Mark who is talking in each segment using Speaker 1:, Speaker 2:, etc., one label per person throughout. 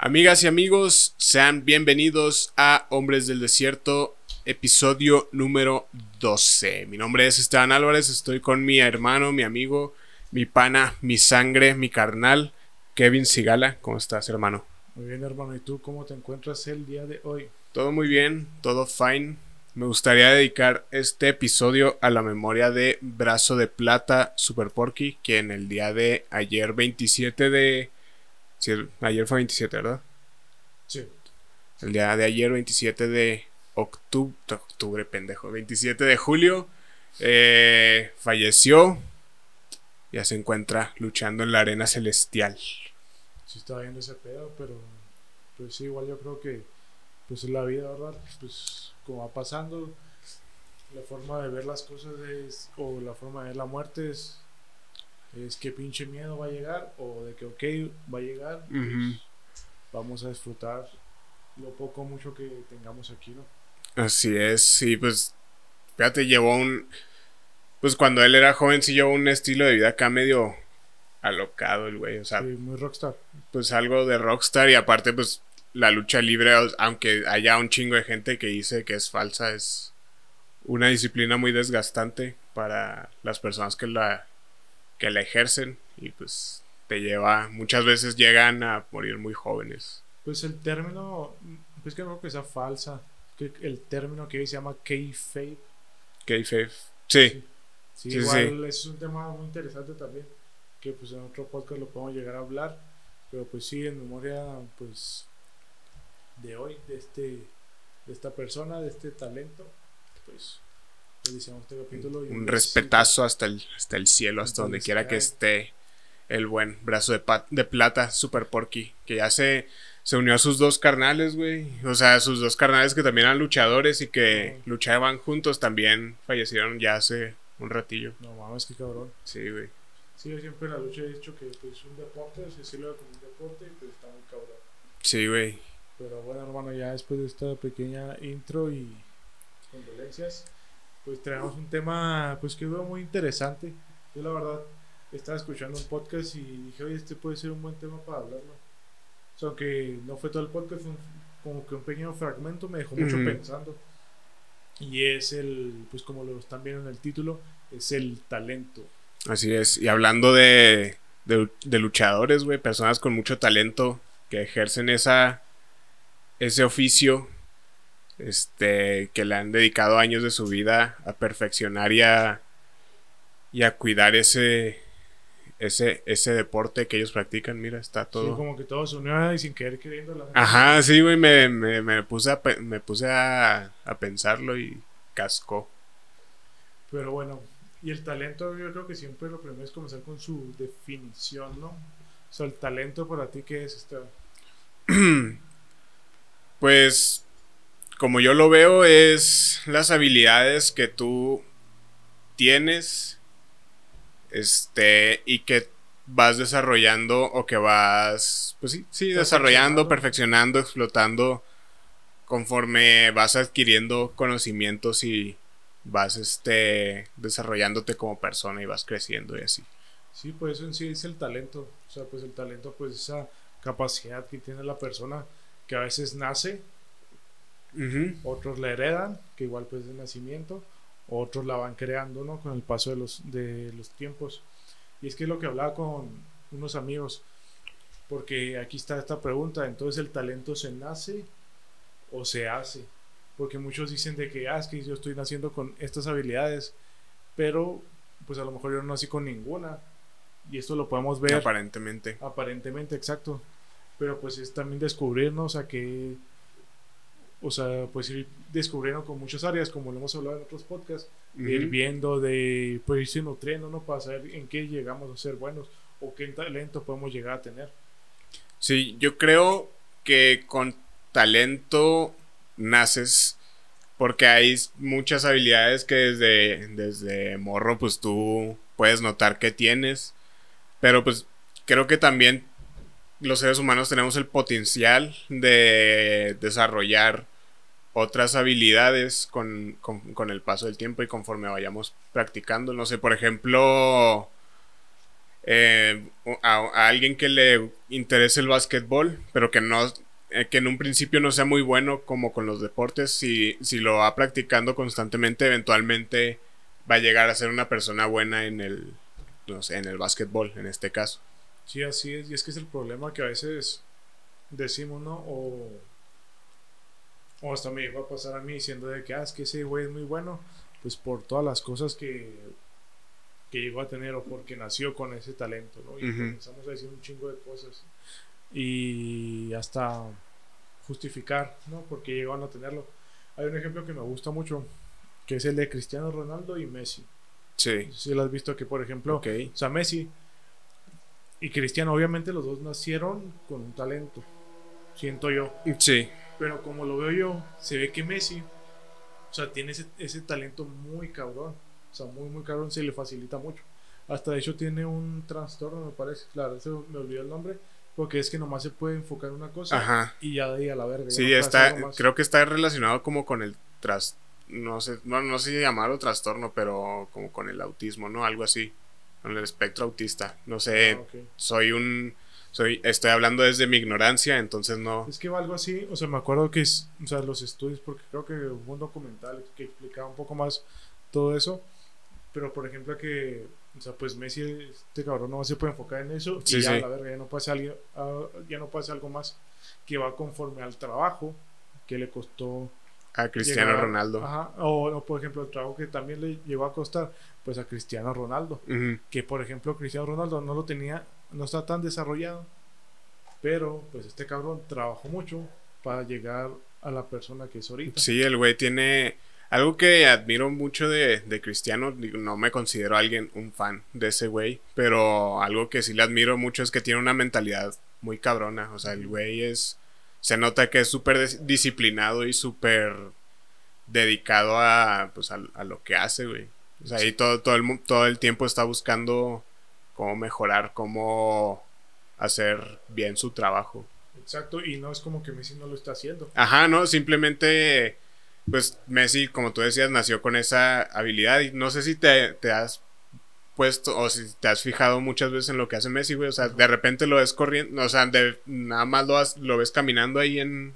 Speaker 1: Amigas y amigos, sean bienvenidos a Hombres del Desierto, episodio número 12. Mi nombre es Esteban Álvarez, estoy con mi hermano, mi amigo, mi pana, mi sangre, mi carnal, Kevin Sigala. ¿Cómo estás, hermano?
Speaker 2: Muy bien, hermano. ¿Y tú cómo te encuentras el día de hoy?
Speaker 1: Todo muy bien, todo fine. Me gustaría dedicar este episodio a la memoria de Brazo de Plata Super Porky, quien el día de ayer 27 de... Sí, ayer fue 27, ¿verdad?
Speaker 2: Sí.
Speaker 1: El día de ayer 27 de octubre, octubre pendejo, 27 de julio, eh, falleció. Ya se encuentra luchando en la arena celestial.
Speaker 2: Sí estaba viendo ese pedo, pero pues sí, igual yo creo que pues es la vida, ¿verdad? Pues como va pasando, la forma de ver las cosas es, o la forma de ver la muerte es, es que pinche miedo va a llegar, o de que ok, va a llegar, pues,
Speaker 1: Ujú.
Speaker 2: vamos a disfrutar lo poco o mucho que tengamos aquí, ¿no?
Speaker 1: Así es, sí, pues fíjate, llevó un... Pues cuando él era joven sí llevó un estilo de vida acá medio alocado el güey, o sea,
Speaker 2: Sí, muy rockstar.
Speaker 1: pues algo de rockstar y aparte pues la lucha libre, aunque haya un chingo de gente que dice que es falsa, es una disciplina muy desgastante para las personas que la, que la ejercen y pues te lleva, muchas veces llegan a morir muy jóvenes.
Speaker 2: Pues el término, pues que no creo que sea falsa, que el término que hoy se llama kayfabe,
Speaker 1: Kayfabe. Sí,
Speaker 2: Sí,
Speaker 1: Sí,
Speaker 2: igual es un tema muy interesante también, que pues en otro podcast lo podemos llegar a hablar, pero pues sí, en memoria pues de hoy, de este de esta persona, de este talento, pues este capítulo. y
Speaker 1: un
Speaker 2: pues,
Speaker 1: respetazo hasta el, hasta el cielo, hasta
Speaker 2: Hasta
Speaker 1: donde quiera que esté el buen brazo de, plata, Super Porky, que ya se, se unió a sus dos carnales, güey. O sea, sus dos carnales que también eran luchadores y que luchaban juntos, también fallecieron ya hace un ratillo.
Speaker 2: No mames, qué cabrón.
Speaker 1: Sí, güey.
Speaker 2: Sí, yo siempre en la lucha he dicho que pues un deporte, o sea, sí lo como un deporte y pues está muy cabrón.
Speaker 1: Sí, güey.
Speaker 2: Pero bueno, hermano, ya después de esta pequeña intro y condolencias, pues traemos un tema pues que veo muy interesante. Yo la verdad estaba escuchando un podcast y dije, oye, este puede ser un buen tema para hablarlo. O sea, aunque no fue todo el podcast, fue un- como que un pequeño fragmento me dejó mucho pensando. Y es el, pues como lo están viendo en el título, es el talento.
Speaker 1: Así es. Y hablando de, de, de luchadores, güey, personas con mucho talento que ejercen esa, ese oficio, este, que le han dedicado años de su vida a perfeccionar y a, y a cuidar ese, ese, ese deporte que ellos practican. Mira, está
Speaker 2: Sí,
Speaker 1: todo.
Speaker 2: como que todo se unió y sin querer queriendo. La
Speaker 1: Ajá, sí, güey, me, me, me puse, a, me puse a, a pensarlo y cascó.
Speaker 2: Pero bueno, y el talento yo creo que siempre lo primero es comenzar con su definición, ¿no? O sea, el talento para ti, ¿qué es? Este?
Speaker 1: Pues, como yo lo veo, es las habilidades que tú tienes, este, y que vas desarrollando o que vas, pues sí, sí, desarrollando, perfeccionando, explotando, conforme vas adquiriendo conocimientos y vas, este, desarrollándote como persona y vas creciendo y así.
Speaker 2: Sí, pues eso en sí es el talento. O sea, pues el talento, pues esa capacidad que tiene la persona que a veces nace, Otros la heredan, que igual pues de nacimiento, otros la van creando, ¿no? Con el paso de los, de los tiempos. Y es que es lo que hablaba con unos amigos, porque aquí está esta pregunta, entonces el talento se nace o se hace, porque muchos dicen de que, ah, es que yo estoy naciendo con estas habilidades, pero pues a lo mejor yo no nací con ninguna, y esto lo podemos ver
Speaker 1: Aparentemente.
Speaker 2: Aparentemente, exacto. Pero pues es también descubrirnos a que, o sea, pues ir descubriendo con muchas áreas, como lo hemos hablado en otros podcasts, de ir
Speaker 1: Ujú.
Speaker 2: viendo, de pues irse nutriendo, ¿no? Para saber en qué llegamos a ser buenos o qué talento podemos llegar a tener.
Speaker 1: Sí, yo creo que con talento naces porque hay muchas habilidades que desde, desde morro pues tú puedes notar que tienes, pero pues creo que también los seres humanos tenemos el potencial de desarrollar otras habilidades con, con- el paso del tiempo y conforme vayamos practicando. No sé, por ejemplo, eh, a, alguien que le interese el básquetbol, pero que no eh, que en un principio no sea muy bueno como con los deportes, si, si lo va practicando constantemente, eventualmente va a llegar a ser una persona buena en el, no sé, en el básquetbol, en este caso.
Speaker 2: Sí, así es, y es que es el problema que a veces decimos, ¿no? O, o hasta me llegó a pasar a mí diciendo de que, ah, es que ese güey es muy bueno, pues por todas las cosas que, que llegó a tener o porque nació con ese talento, ¿no? Y comenzamos a decir un chingo de cosas y hasta justificar, ¿no? Porque llegaron a tenerlo. Hay un ejemplo que me gusta mucho, que es el de Cristiano Ronaldo y Messi. Sí. Si lo has visto que, por ejemplo, o sea, Messi y Cristiano, obviamente los dos nacieron con un talento, siento yo. Sí. Pero como lo veo yo, se ve que Messi, o sea, tiene ese, ese talento muy cabrón. O sea, muy, muy cabrón, se le facilita mucho. Hasta de hecho tiene un trastorno, me parece, claro, eso me olvidó el nombre, porque es que nomás se puede enfocar en una cosa y ya de ahí a la verga.
Speaker 1: Sí, está, creo que está relacionado como con el tras, no sé, no, no sé si llamarlo trastorno, pero como con el autismo, ¿no? Algo así, con el espectro autista. No sé, ah, soy un, soy, estoy hablando desde mi ignorancia, entonces no.
Speaker 2: Es que va algo así, o sea, me acuerdo que, es, o sea, los estudios, porque creo que hubo un documental que explicaba un poco más todo eso, pero por ejemplo que o sea, pues Messi, este cabrón no se puede enfocar en eso y ya, la verga, ya no, pasa algo, ah, ya no pasa algo más que va conforme al trabajo que le costó
Speaker 1: a Cristiano Ronaldo.
Speaker 2: Ajá, o, por ejemplo el trabajo que también le llegó a costar pues a Cristiano Ronaldo, que por ejemplo Cristiano Ronaldo no lo tenía, no está tan desarrollado, pero pues este cabrón trabajó mucho para llegar a la persona que es ahorita.
Speaker 1: Sí, el güey tiene algo que admiro mucho de, de Cristiano, no me considero alguien, un fan de ese güey, pero algo que sí le admiro mucho es que tiene una mentalidad muy cabrona. O sea, el güey es. Se nota que es súper disciplinado y súper dedicado a, pues, a, lo que hace, güey. O sea, ahí todo, todo, el, todo el tiempo está buscando cómo mejorar, cómo hacer bien su trabajo.
Speaker 2: Exacto, y no es como que Messi no lo está haciendo.
Speaker 1: Ajá, no, simplemente pues Messi, como tú decías, nació con esa habilidad y no sé si te, has puesto o si te has fijado muchas veces en lo que hace Messi, güey, o sea, de repente lo ves corriendo, o sea, de, nada más lo, lo ves caminando ahí en,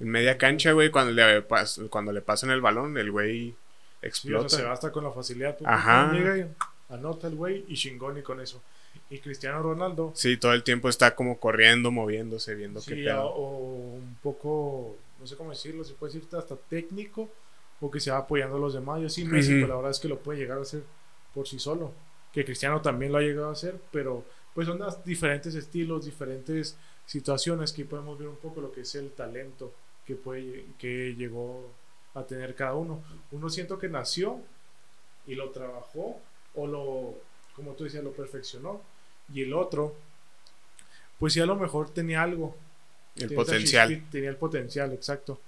Speaker 1: en media cancha, güey, cuando le, cuando le pasan el balón, el güey explota.
Speaker 2: se basta con la facilidad. Ajá. anota el güey y chingón y con eso. Y Cristiano Ronaldo.
Speaker 1: Sí, todo el tiempo está como corriendo, moviéndose, viendo qué
Speaker 2: pedo. O un poco no sé cómo decirlo, se puede decir hasta técnico o que se va apoyando a los demás. Yo sí, Messi, pues la verdad es que lo puede llegar a hacer por sí solo. Que Cristiano también lo ha llegado a hacer, pero pues son diferentes estilos, diferentes situaciones que podemos ver un poco lo que es el talento que, puede, que llegó a tener cada uno. Uno siento que nació y lo trabajó o lo, como tú decías, lo perfeccionó. Y el otro, pues sí a lo mejor tenía algo,
Speaker 1: el potencial.
Speaker 2: tenía el potencial, exacto.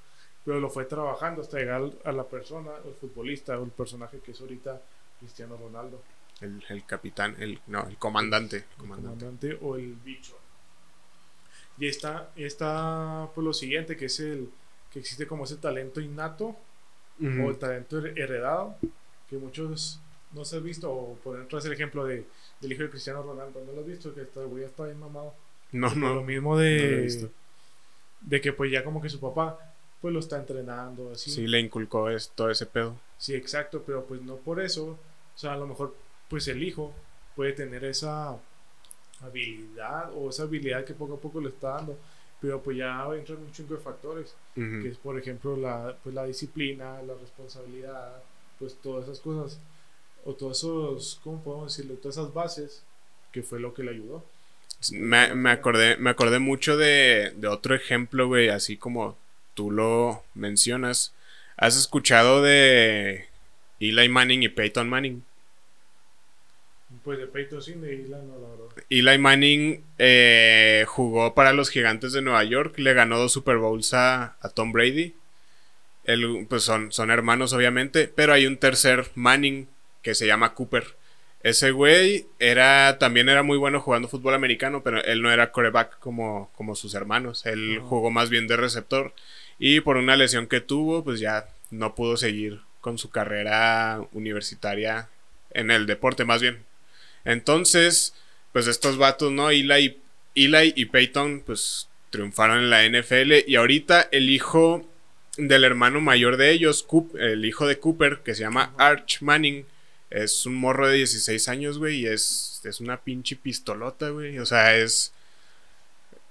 Speaker 2: Pero lo fue trabajando hasta llegar a la persona, el futbolista o el personaje que es ahorita Cristiano Ronaldo.
Speaker 1: El, el capitán, el, no, el comandante.
Speaker 2: El comandante. o el bicho. Y está, está por lo siguiente, que es el que existe como ese talento innato o el talento heredado, que muchos no se han visto, o por ejemplo es el ejemplo de, del hijo de Cristiano Ronaldo, ¿no lo has visto? Que está, güey está bien mamado.
Speaker 1: No, no.
Speaker 2: Lo mismo de de que pues ya como que su papá pues lo está entrenando así.
Speaker 1: Sí, le inculcó todo ese pedo.
Speaker 2: Sí, exacto, pero pues no por eso, o sea, a lo mejor pues el hijo puede tener esa habilidad o esa habilidad que poco a poco le está dando, pero pues ya entran un chingo de factores, que es por ejemplo la, pues, la disciplina, la responsabilidad, pues todas esas cosas, o todos esos, ¿cómo podemos decirlo? Todas esas bases, que fue lo que le ayudó.
Speaker 1: Me, me, acordé, me acordé mucho de, de otro ejemplo, güey, así como tú lo mencionas. ¿Has escuchado de Eli Manning y Peyton Manning?
Speaker 2: Pues de Peyton de Eli no, la verdad.
Speaker 1: Eli Manning eh, jugó para los Gigantes de Nueva York, le ganó dos Super Bowls a, a Tom Brady. pues son, son hermanos, obviamente, pero hay un tercer Manning que se llama Cooper. Ese güey era, también era muy bueno jugando fútbol americano, pero él no era coreback como, como sus hermanos. Él jugó más bien de receptor. Y por una lesión que tuvo, pues ya no pudo seguir con su carrera universitaria en el deporte, más bien. Entonces, pues estos vatos, ¿no? Eli, Eli y Peyton, pues triunfaron en la NFL y ahorita el hijo del hermano mayor de ellos, el hijo de Cooper, que se llama Arch Manning, es un morro de 16 años, güey, y es, es una pinche pistolota, güey. O sea, es...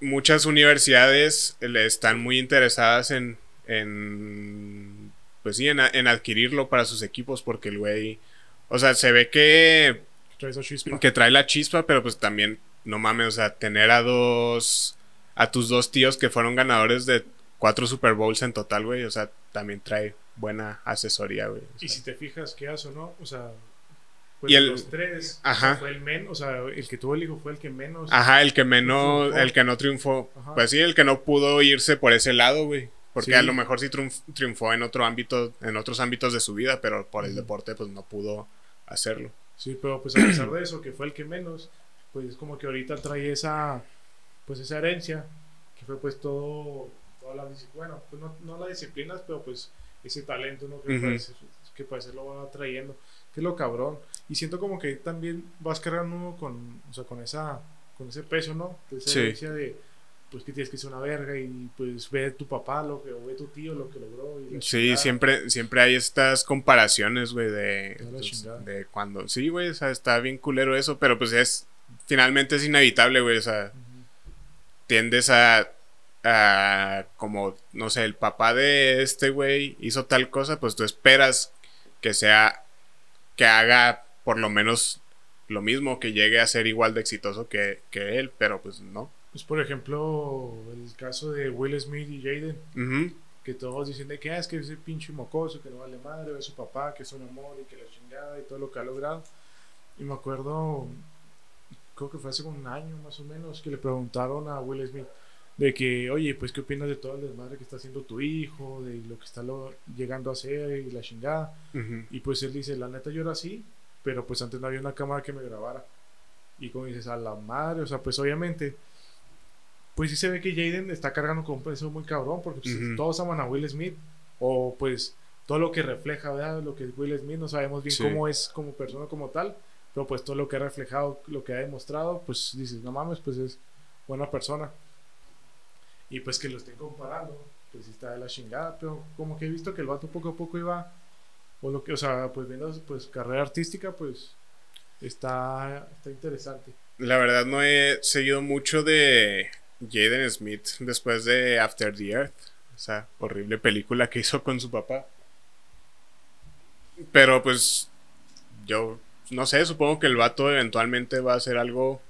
Speaker 1: Muchas universidades le están muy interesadas en, en pues sí, en, en, adquirirlo para sus equipos porque el güey, o sea, se ve que que trae la chispa, pero pues también no mames, o sea, tener a dos a tus dos tíos que fueron ganadores de cuatro Super Bowls en total, güey, o sea, también trae buena asesoría, güey.
Speaker 2: Y si te fijas qué hace o no, o sea, pues y el, los tres ajá. fue el menos, o sea, el que tuvo el hijo fue el que menos.
Speaker 1: Ajá, el que menos, el que no triunfó. Pues sí, el que no pudo irse por ese lado, güey. Porque a lo mejor sí triunfó en otro ámbito, en otros ámbitos de su vida, pero por el deporte pues no pudo hacerlo.
Speaker 2: Sí, pero pues a pesar de eso, que fue el que menos, pues como que ahorita trae esa, pues esa herencia, que fue pues todo, toda la bueno, pues no, no las disciplinas, pero pues ese talento, ¿no? Que, parece, que parece lo va trayendo que es lo cabrón. Y siento como que también vas cargando con, o sea, con esa, con ese peso, ¿no? De esa de, pues que tienes que ser una verga y pues ve tu papá lo que, o ve tu tío lo que logró.
Speaker 1: sí, siempre, siempre hay estas comparaciones, güey, de, pues, de cuando, sí, güey, o sea, está bien culero eso, pero pues es, finalmente es inevitable, güey, o sea, tiendes a, a, como, no sé, el papá de este güey hizo tal cosa, pues tú esperas que sea que haga por lo menos lo mismo, que llegue a ser igual de exitoso que, él, pero pues no.
Speaker 2: Pues por ejemplo, el caso de Will Smith y Jaden, que todos dicen de que ah, es que ese pinche mocoso, que no vale madre, de su papá, que es un amor y que la chingada y todo lo que ha logrado. Y me acuerdo, creo que fue hace un año más o menos, que le preguntaron a Will Smith de que, oye, pues qué opinas de todo el desmadre que está haciendo tu hijo, de lo que está llegando a hacer y la chingada. Y pues él dice, la neta yo era así, pero pues antes no había una cámara que me grabara. Y como dices, a la madre, o sea, pues obviamente, pues sí se ve que Jaden está cargando con un peso muy cabrón, porque pues, todos aman a Will Smith, o pues todo lo que refleja, ¿verdad? Lo que es Will Smith, no sabemos bien cómo es como persona como tal, pero pues todo lo que ha reflejado, lo que ha demostrado, pues dices, no mames, pues es buena persona. Y pues que lo estén comparando, pues está de la chingada, pero como que he visto que el vato poco a poco iba, o lo que, o sea, pues viendo pues carrera artística, pues está, está interesante.
Speaker 1: La verdad no he seguido mucho de Jaden Smith después de After the Earth, esa horrible película que hizo con su papá. Pero pues yo no sé, supongo que el vato eventualmente va a hacer algo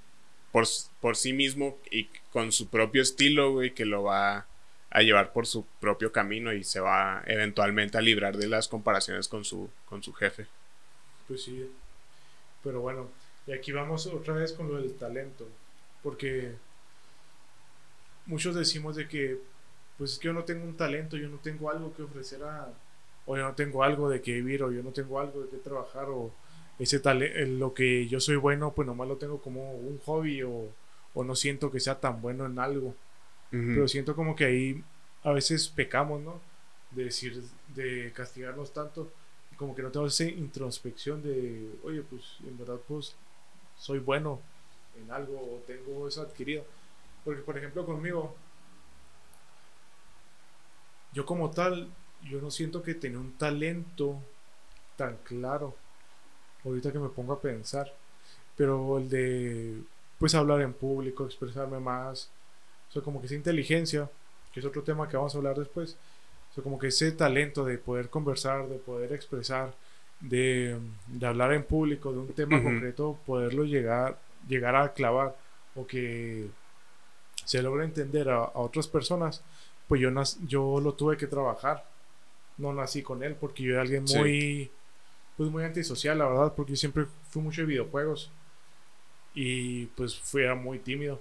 Speaker 1: por, por sí mismo y con su propio estilo, güey, que lo va a llevar por su propio camino y se va eventualmente a librar de las comparaciones con su, con su jefe.
Speaker 2: Pues sí. Pero bueno, y aquí vamos otra vez con lo del talento. Porque muchos decimos de que, pues es que yo no tengo un talento, yo no tengo algo que ofrecer a, o yo no tengo algo de que vivir, o yo no tengo algo de que trabajar, o ese talento, lo que yo soy bueno, pues nomás lo tengo como un hobby o o no siento que sea tan bueno en algo. Pero siento como que ahí a veces pecamos, ¿no? De decir, de castigarnos tanto, como que no tenemos esa introspección de, oye, pues en verdad, pues soy bueno en algo o tengo eso adquirido. Porque, por ejemplo, conmigo, yo como tal, yo no siento que tenga un talento tan claro. Ahorita que me pongo a pensar. Pero el de pues hablar en público, expresarme más. O sea, como que esa inteligencia, que es otro tema que vamos a hablar después. O sea, como que ese talento de poder conversar, de poder expresar, de, hablar en público de un tema concreto, poderlo llegar, llegar a clavar o que se logre entender a, otras personas, pues yo, yo lo tuve que trabajar. No nací con él porque yo era alguien muy, pues muy antisocial, la verdad, porque yo siempre fui mucho de videojuegos y pues fui muy tímido,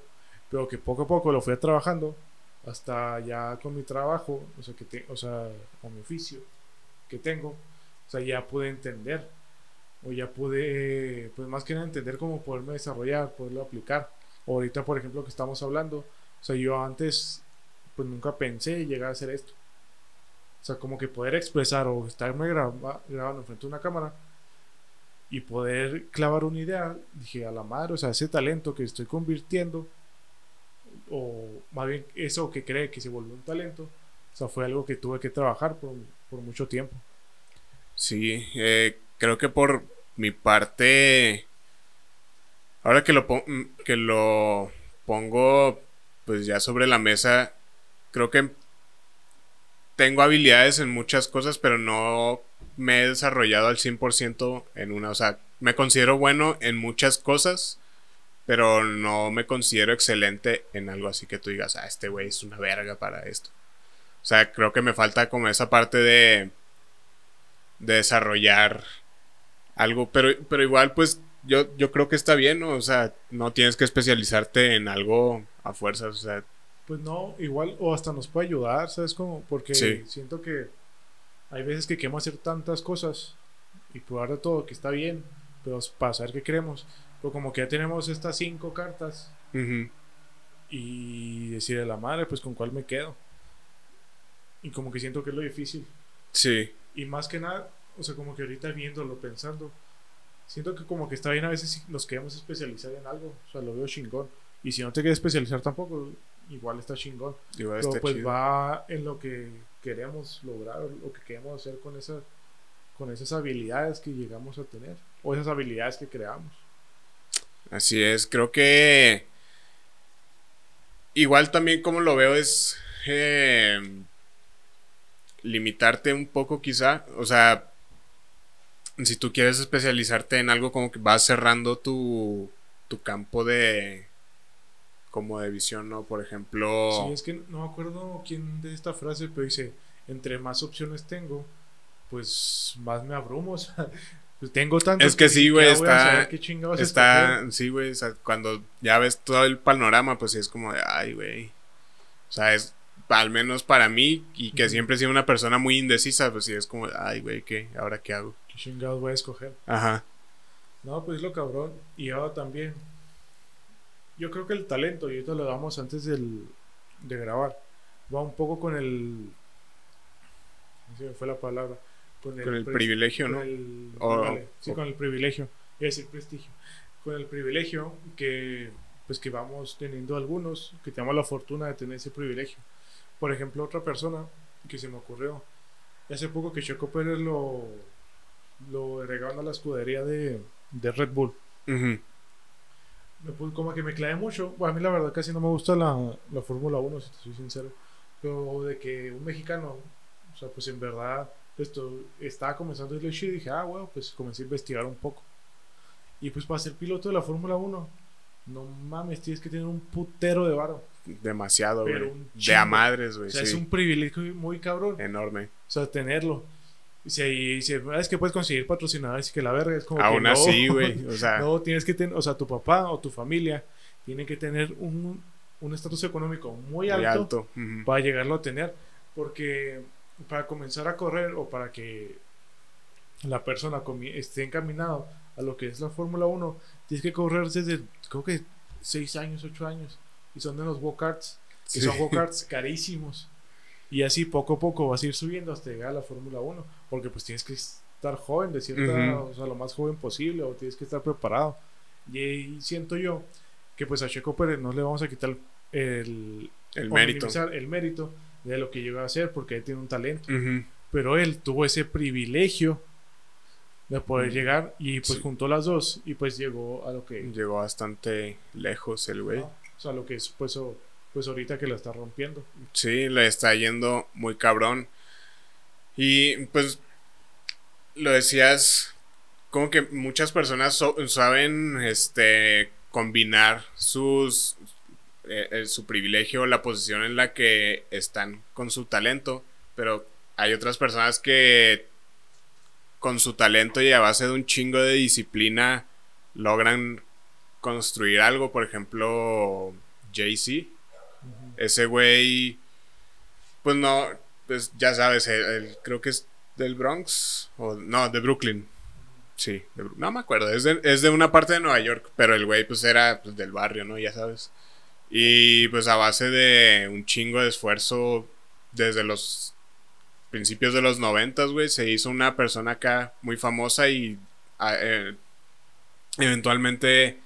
Speaker 2: pero que poco a poco lo fui trabajando hasta ya con mi trabajo, o sea, que o sea, con mi oficio que tengo, o sea, ya pude entender o ya pude, pues más que nada entender cómo poderme desarrollar, poderlo aplicar. Ahorita, por ejemplo, que estamos hablando, o sea, yo antes, pues nunca pensé llegar a hacer esto. O sea, como que poder expresar o estarme grabando frente a una cámara, y poder clavar una idea, dije, a la madre, o sea, ese talento que estoy convirtiendo, o más bien eso que cree que se volvió un talento, o sea, fue algo que tuve que trabajar por, por mucho tiempo.
Speaker 1: Sí, eh, creo que por mi parte, ahora que lo, que lo pongo pues ya sobre la mesa, creo que tengo habilidades en muchas cosas, pero no me he desarrollado al 100% en una. O sea, me considero bueno en muchas cosas, pero no me considero excelente en algo así que tú digas, ah, este güey es una verga para esto. O sea, creo que me falta como esa parte de, de desarrollar algo, pero, pero igual pues yo, yo creo que está bien, ¿no? O sea, no tienes que especializarte en algo a fuerzas, o sea.
Speaker 2: Pues no, igual, o hasta nos puede ayudar, ¿sabes? Como, porque siento que hay veces que queremos hacer tantas cosas y probar de todo, que está bien, pero para saber qué queremos. Pero como que ya tenemos estas cinco cartas y decirle a la madre, pues con cuál me quedo. Y como que siento que es lo difícil.
Speaker 1: Sí.
Speaker 2: Y más que nada, o sea, como que ahorita viéndolo, pensando, siento que como que está bien a veces si nos queremos especializar en algo. O sea, lo veo chingón. Y si no te quieres especializar tampoco, igual está chingón. Igual Pero pues va en lo que queremos lograr, lo que queremos hacer con, esa, con esas habilidades que llegamos a tener. O esas habilidades que creamos.
Speaker 1: Así es, creo que igual también como lo veo es eh, limitarte un poco quizá, o sea, si tú quieres especializarte en algo como que vas cerrando tu, tu campo de como de visión, ¿no? Por ejemplo...
Speaker 2: Sí, es que no me acuerdo quién de esta frase, pero dice, entre más opciones tengo, pues más me abrumo, o sea, pues tengo tanto
Speaker 1: Es que sí, güey, está... está sí, güey, o sea, cuando ya ves todo el panorama, pues sí es como de, ay, güey. O sea, es al menos para mí, y que siempre he sido una persona muy indecisa, pues sí es como, ay, güey, ¿qué? ¿Ahora qué hago?
Speaker 2: ¿Qué chingados voy a escoger?
Speaker 1: Ajá.
Speaker 2: No, pues lo cabrón. Y ahora también. Yo creo que el talento, y ahorita lo damos antes del, de grabar, va un poco con el. No sé fue la palabra.
Speaker 1: Con el, privilegio, ¿no?
Speaker 2: sí, con el privilegio. Iba a decir prestigio. Con el privilegio que pues que vamos teniendo algunos, que tenemos la fortuna de tener ese privilegio. Por ejemplo, otra persona que se me ocurrió, hace poco que Checo Pérez lo, lo a la escudería de, de Red Bull. Como que me clave mucho. Bueno, a mí la verdad casi no me gusta la, la Fórmula 1, si te soy sincero. Pero de que un mexicano, o sea, pues en verdad, esto estaba comenzando el y dije, ah, bueno, pues comencé a investigar un poco. Y pues para ser piloto de la Fórmula 1, no mames, tienes que tener un putero de varo.
Speaker 1: Demasiado, güey. De a madres, güey.
Speaker 2: O sea, es un privilegio muy cabrón.
Speaker 1: Enorme.
Speaker 2: O sea, tenerlo. Y si, si es que puedes conseguir patrocinadores y que la verga es como.
Speaker 1: Aún así, güey. O sea.
Speaker 2: No, tienes que tener. O sea, tu papá o tu familia tienen que tener un estatus económico muy alto, para llegarlo a tener. Porque para comenzar a correr o para que la persona esté encaminado a lo que es la Fórmula 1, tienes que correr desde, creo que 6 años, 8 años. Y son de los go-karts, que son go-karts carísimos. Y así poco a poco vas a ir subiendo hasta llegar a la Fórmula 1. Porque pues tienes que estar joven, de cierta, o sea, lo más joven posible, o tienes que estar preparado. Y, siento yo que pues a Checo Pérez no le vamos a quitar el,
Speaker 1: el mérito.
Speaker 2: el mérito de lo que llegó a hacer, porque él tiene un talento. Pero él tuvo ese privilegio de poder llegar y pues juntó las dos y pues llegó a lo que
Speaker 1: llegó bastante lejos el güey
Speaker 2: o sea lo que es pues, ahorita que la está rompiendo
Speaker 1: sí le está yendo muy cabrón y pues lo decías como que muchas personas saben este combinar sus eh, eh, su privilegio la posición en la que están con su talento pero hay otras personas que con su talento y a base de un chingo de disciplina logran construir algo. Por ejemplo, Jay-Z. Ese güey, pues no, pues ya sabes, creo que es del Bronx, o no, de Brooklyn. Sí, no me acuerdo, es de, una parte de Nueva York, pero el güey pues era pues, del barrio, ¿no? Ya sabes. Y pues a base de un chingo de esfuerzo desde los principios de los noventas, güey, se hizo una persona acá muy famosa y eh, eventualmente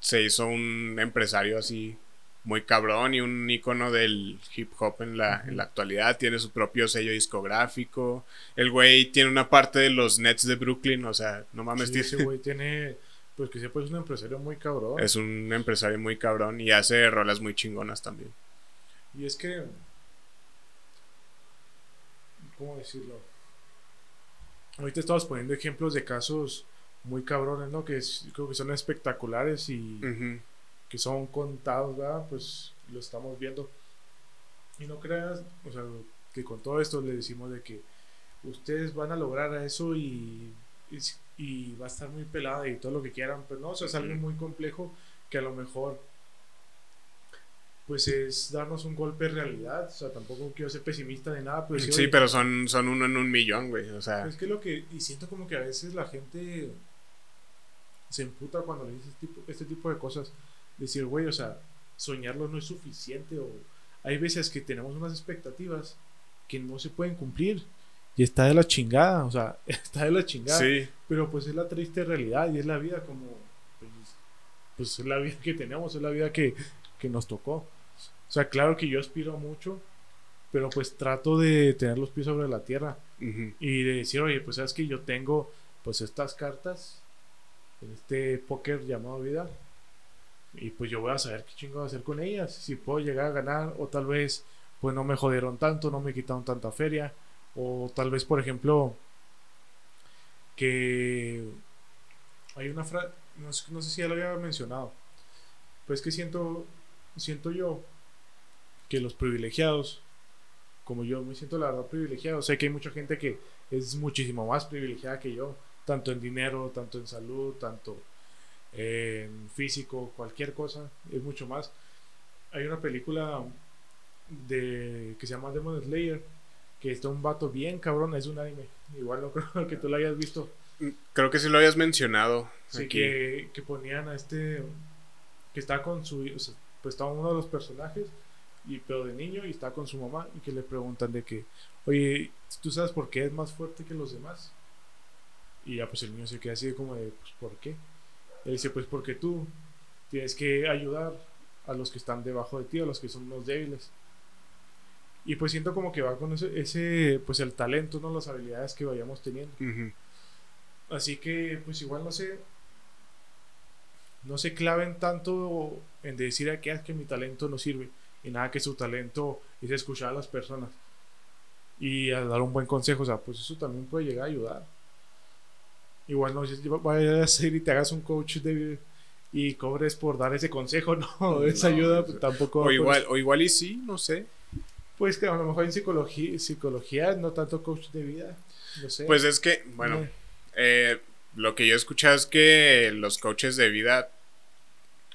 Speaker 1: se hizo un empresario así muy cabrón y un icono del hip hop en la, en la actualidad. Tiene su propio sello discográfico. El güey tiene una parte de los Nets de Brooklyn, o sea, no mames.
Speaker 2: Sí, ese güey tiene, pues que sepa, es un empresario muy cabrón.
Speaker 1: Es un empresario muy cabrón y hace rolas muy chingonas también.
Speaker 2: Y es que, ¿cómo decirlo? Ahorita estamos poniendo ejemplos de casos muy cabrones, ¿no? Que es- creo que son espectaculares y
Speaker 1: Ujú.
Speaker 2: Que son contados, ¿verdad? Pues lo estamos viendo. Y no creas, o sea, que con todo esto le decimos de que ustedes van a lograr eso y, y, y va a estar muy pelada y todo lo que quieran, pero no, o sea, es algo muy complejo que a lo mejor pues es darnos un golpe de realidad, o sea, tampoco quiero ser pesimista ni nada, pero
Speaker 1: Sí,
Speaker 2: "Oye,
Speaker 1: pero son, son uno en un millón, güey. O sea,
Speaker 2: es que lo que, y siento como que a veces la gente se emputa cuando le dices este tipo, este tipo de cosas. Decir, güey, o sea, soñarlo no es suficiente. O hay veces que tenemos unas expectativas que no se pueden cumplir. Y está de la chingada, o sea, está de la chingada.
Speaker 1: sí.
Speaker 2: Pero pues es la triste realidad y es la vida como, pues, pues es la vida que tenemos, es la vida que, que nos tocó. O sea, claro que yo aspiro mucho, pero pues trato de tener los pies sobre la tierra
Speaker 1: Ujú.
Speaker 2: y de decir, oye, pues sabes que yo tengo pues estas cartas en este póker llamado vida y pues yo voy a saber qué chingo hacer con ellas, si puedo llegar a ganar o tal vez pues no me jodieron tanto, no me quitaron tanta feria o tal vez por ejemplo que hay una frase, no, sé- no sé si ya lo había mencionado, pues que siento, siento yo que los privilegiados como yo me siento la verdad privilegiado. Sé que hay mucha gente que es muchísimo más privilegiada que yo, tanto en dinero, tanto en salud, tanto físico, cualquier cosa, es mucho más. Hay una película de que se llama Demon Slayer, que está un vato bien cabrón, es un anime. Igual no creo que tú lo hayas visto.
Speaker 1: Creo que sí lo habías mencionado.
Speaker 2: Sí,
Speaker 1: aquí.
Speaker 2: que, que ponían a este que está con su o sea, pues está uno de los personajes y pero de niño y está con su mamá y que le preguntan de que oye tú sabes por qué es más fuerte que los demás y ya pues el niño se queda así como de pues por qué él dice pues porque tú tienes que ayudar a los que están debajo de ti a los que son los débiles y pues siento como que va con ese, ese pues el talento no las habilidades que vayamos teniendo. Así que, pues igual no sé. No se claven tanto en decir a que, "Ah, que mi talento no sirve. Y nada, que su talento es escuchar a las personas. Y a dar un buen consejo. O sea, pues eso también puede llegar a ayudar. Igual no si vayas a ser y te hagas un coach de y cobres por dar ese consejo, no, esa ayuda pues, tampoco.
Speaker 1: O igual, o igual y sí, no sé.
Speaker 2: Pues que a lo mejor en psicología, psicología no tanto coach de vida. No sé.
Speaker 1: Pues es que, bueno,
Speaker 2: eh,
Speaker 1: lo que yo he escuchado es que los coaches de vida,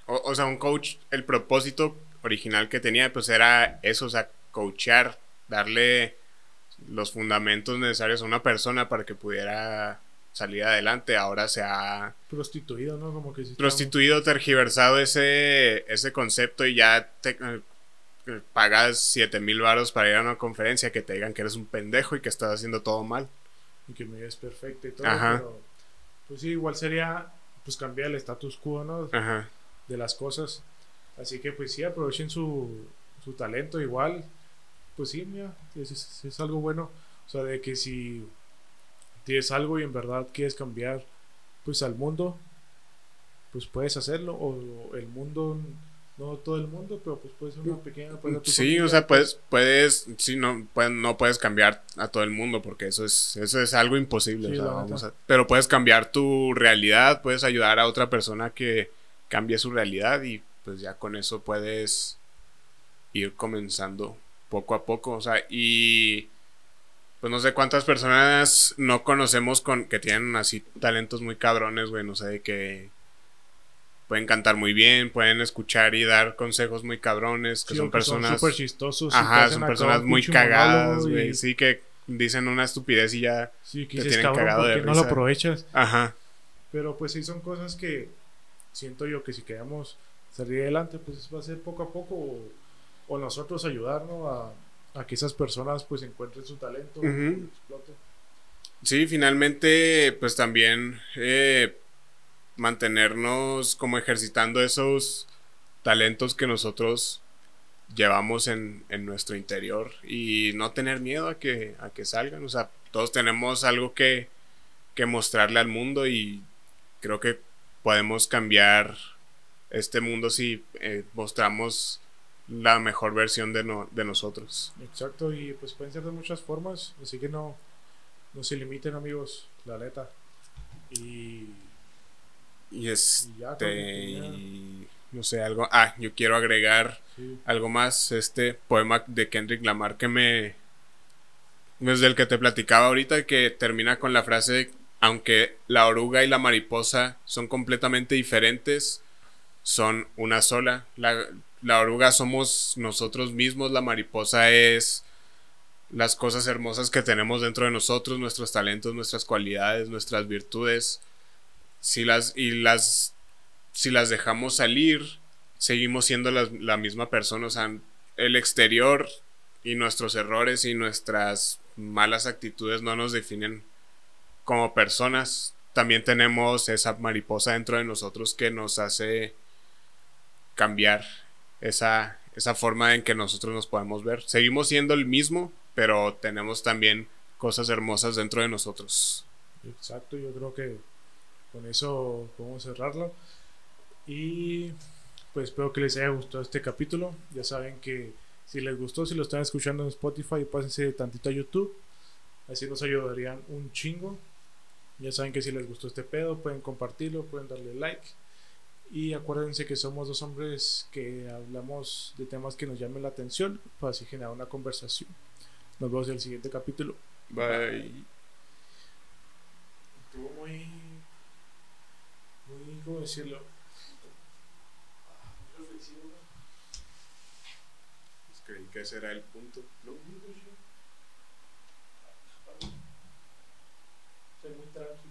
Speaker 1: o, o sea, un coach, el propósito original que tenía, pues era eso, o sea, coachear, darle los fundamentos necesarios a una persona para que pudiera salir adelante. Ahora se ha
Speaker 2: prostituido, ¿no? Como que
Speaker 1: prostituido, tergiversado ese, ese concepto y ya te eh, pagas 7 mil baros para ir a una conferencia que te digan que eres un pendejo y que estás haciendo todo mal.
Speaker 2: y que vida es perfecta y todo,
Speaker 1: Ajá.
Speaker 2: pero pues sí, igual sería pues cambiar el status quo, ¿no?
Speaker 1: Ajá.
Speaker 2: De las cosas. Así que pues sí, aprovechen su, su talento igual. Pues sí, mira, es, es- es algo bueno. O sea, de que si tienes algo y en verdad quieres cambiar pues al mundo, pues puedes hacerlo. O el mundo, no todo el mundo, pero pues puede ser una pequeña... puede ser tu
Speaker 1: Sí,
Speaker 2: familia,
Speaker 1: o sea, puedes, puedes, sí, no, puedes- no puedes cambiar a todo el mundo porque eso es, eso es algo imposible.
Speaker 2: Sí,
Speaker 1: o sea, vamos a- pero puedes cambiar tu realidad, puedes ayudar a otra persona que cambie su realidad y pues ya con eso puedes ir comenzando poco a poco. O sea, y pues no sé cuántas personas no conocemos con que tienen así talentos muy cabrones, güey, no sé, de que pueden cantar muy bien, pueden escuchar y dar consejos muy cabrones, que
Speaker 2: Sí,
Speaker 1: son personas
Speaker 2: súper chistosos.
Speaker 1: Ajá, son personas muy cagadas,
Speaker 2: y-
Speaker 1: güey. Sí, que dicen una estupidez y ya.
Speaker 2: Sí, que
Speaker 1: te
Speaker 2: dices,
Speaker 1: tienen cagado
Speaker 2: ¿por
Speaker 1: de
Speaker 2: qué no lo
Speaker 1: risa.
Speaker 2: aprovechas?
Speaker 1: Ajá.
Speaker 2: Pero pues sí son cosas que siento yo que si queremos salir adelante, pues va a ser poco a poco o, o nosotros ayudarnos a, a que esas personas pues encuentren su talento y exploten.
Speaker 1: Sí, finalmente, pues también, eh, mantenernos como ejercitando esos talentos que nosotros llevamos en, nuestro interior y no tener miedo a que, a que salgan. O sea, todos tenemos algo que, que mostrarle al mundo y creo que podemos cambiar este mundo si eh, mostramos la mejor versión de, de nosotros.
Speaker 2: Exacto, y pues pueden ser de muchas formas, así que no, no se limiten amigos, la neta. Y...
Speaker 1: Y este... no sé, algo... Ah, yo quiero agregar algo más, este poema de Kendrick Lamar que me... Desde el que te platicaba ahorita, que termina con la frase, aunque la oruga y la mariposa son completamente diferentes, son una sola. La, la oruga somos nosotros mismos, la mariposa es las cosas hermosas que tenemos dentro de nosotros, nuestros talentos, nuestras cualidades, nuestras virtudes. Si las, y las, si las dejamos salir, seguimos siendo la, la misma persona. O sea, el exterior y nuestros errores y nuestras malas actitudes no nos definen como personas. También tenemos esa mariposa dentro de nosotros que nos hace cambiar esa, esa forma en que nosotros nos podemos ver. Seguimos siendo el mismo, pero tenemos también cosas hermosas dentro de nosotros.
Speaker 2: Exacto, yo creo que con eso podemos cerrarlo. Y pues espero que les haya gustado este capítulo. Ya saben que si les gustó, si lo están escuchando en Spotify, pásense tantito a YouTube. Así nos ayudarían un chingo. Ya saben que si les gustó este pedo, pueden compartirlo, pueden darle like. Y acuérdense que somos dos hombres que hablamos de temas que nos llamen la atención para así generar una conversación. Nos vemos en el siguiente capítulo.
Speaker 1: Bye.
Speaker 2: Estuvo muy. Muy. ¿Cómo decirlo? reflexivo.
Speaker 1: Pues creí que ese era el punto.
Speaker 2: ¿no? Soy muy trágico.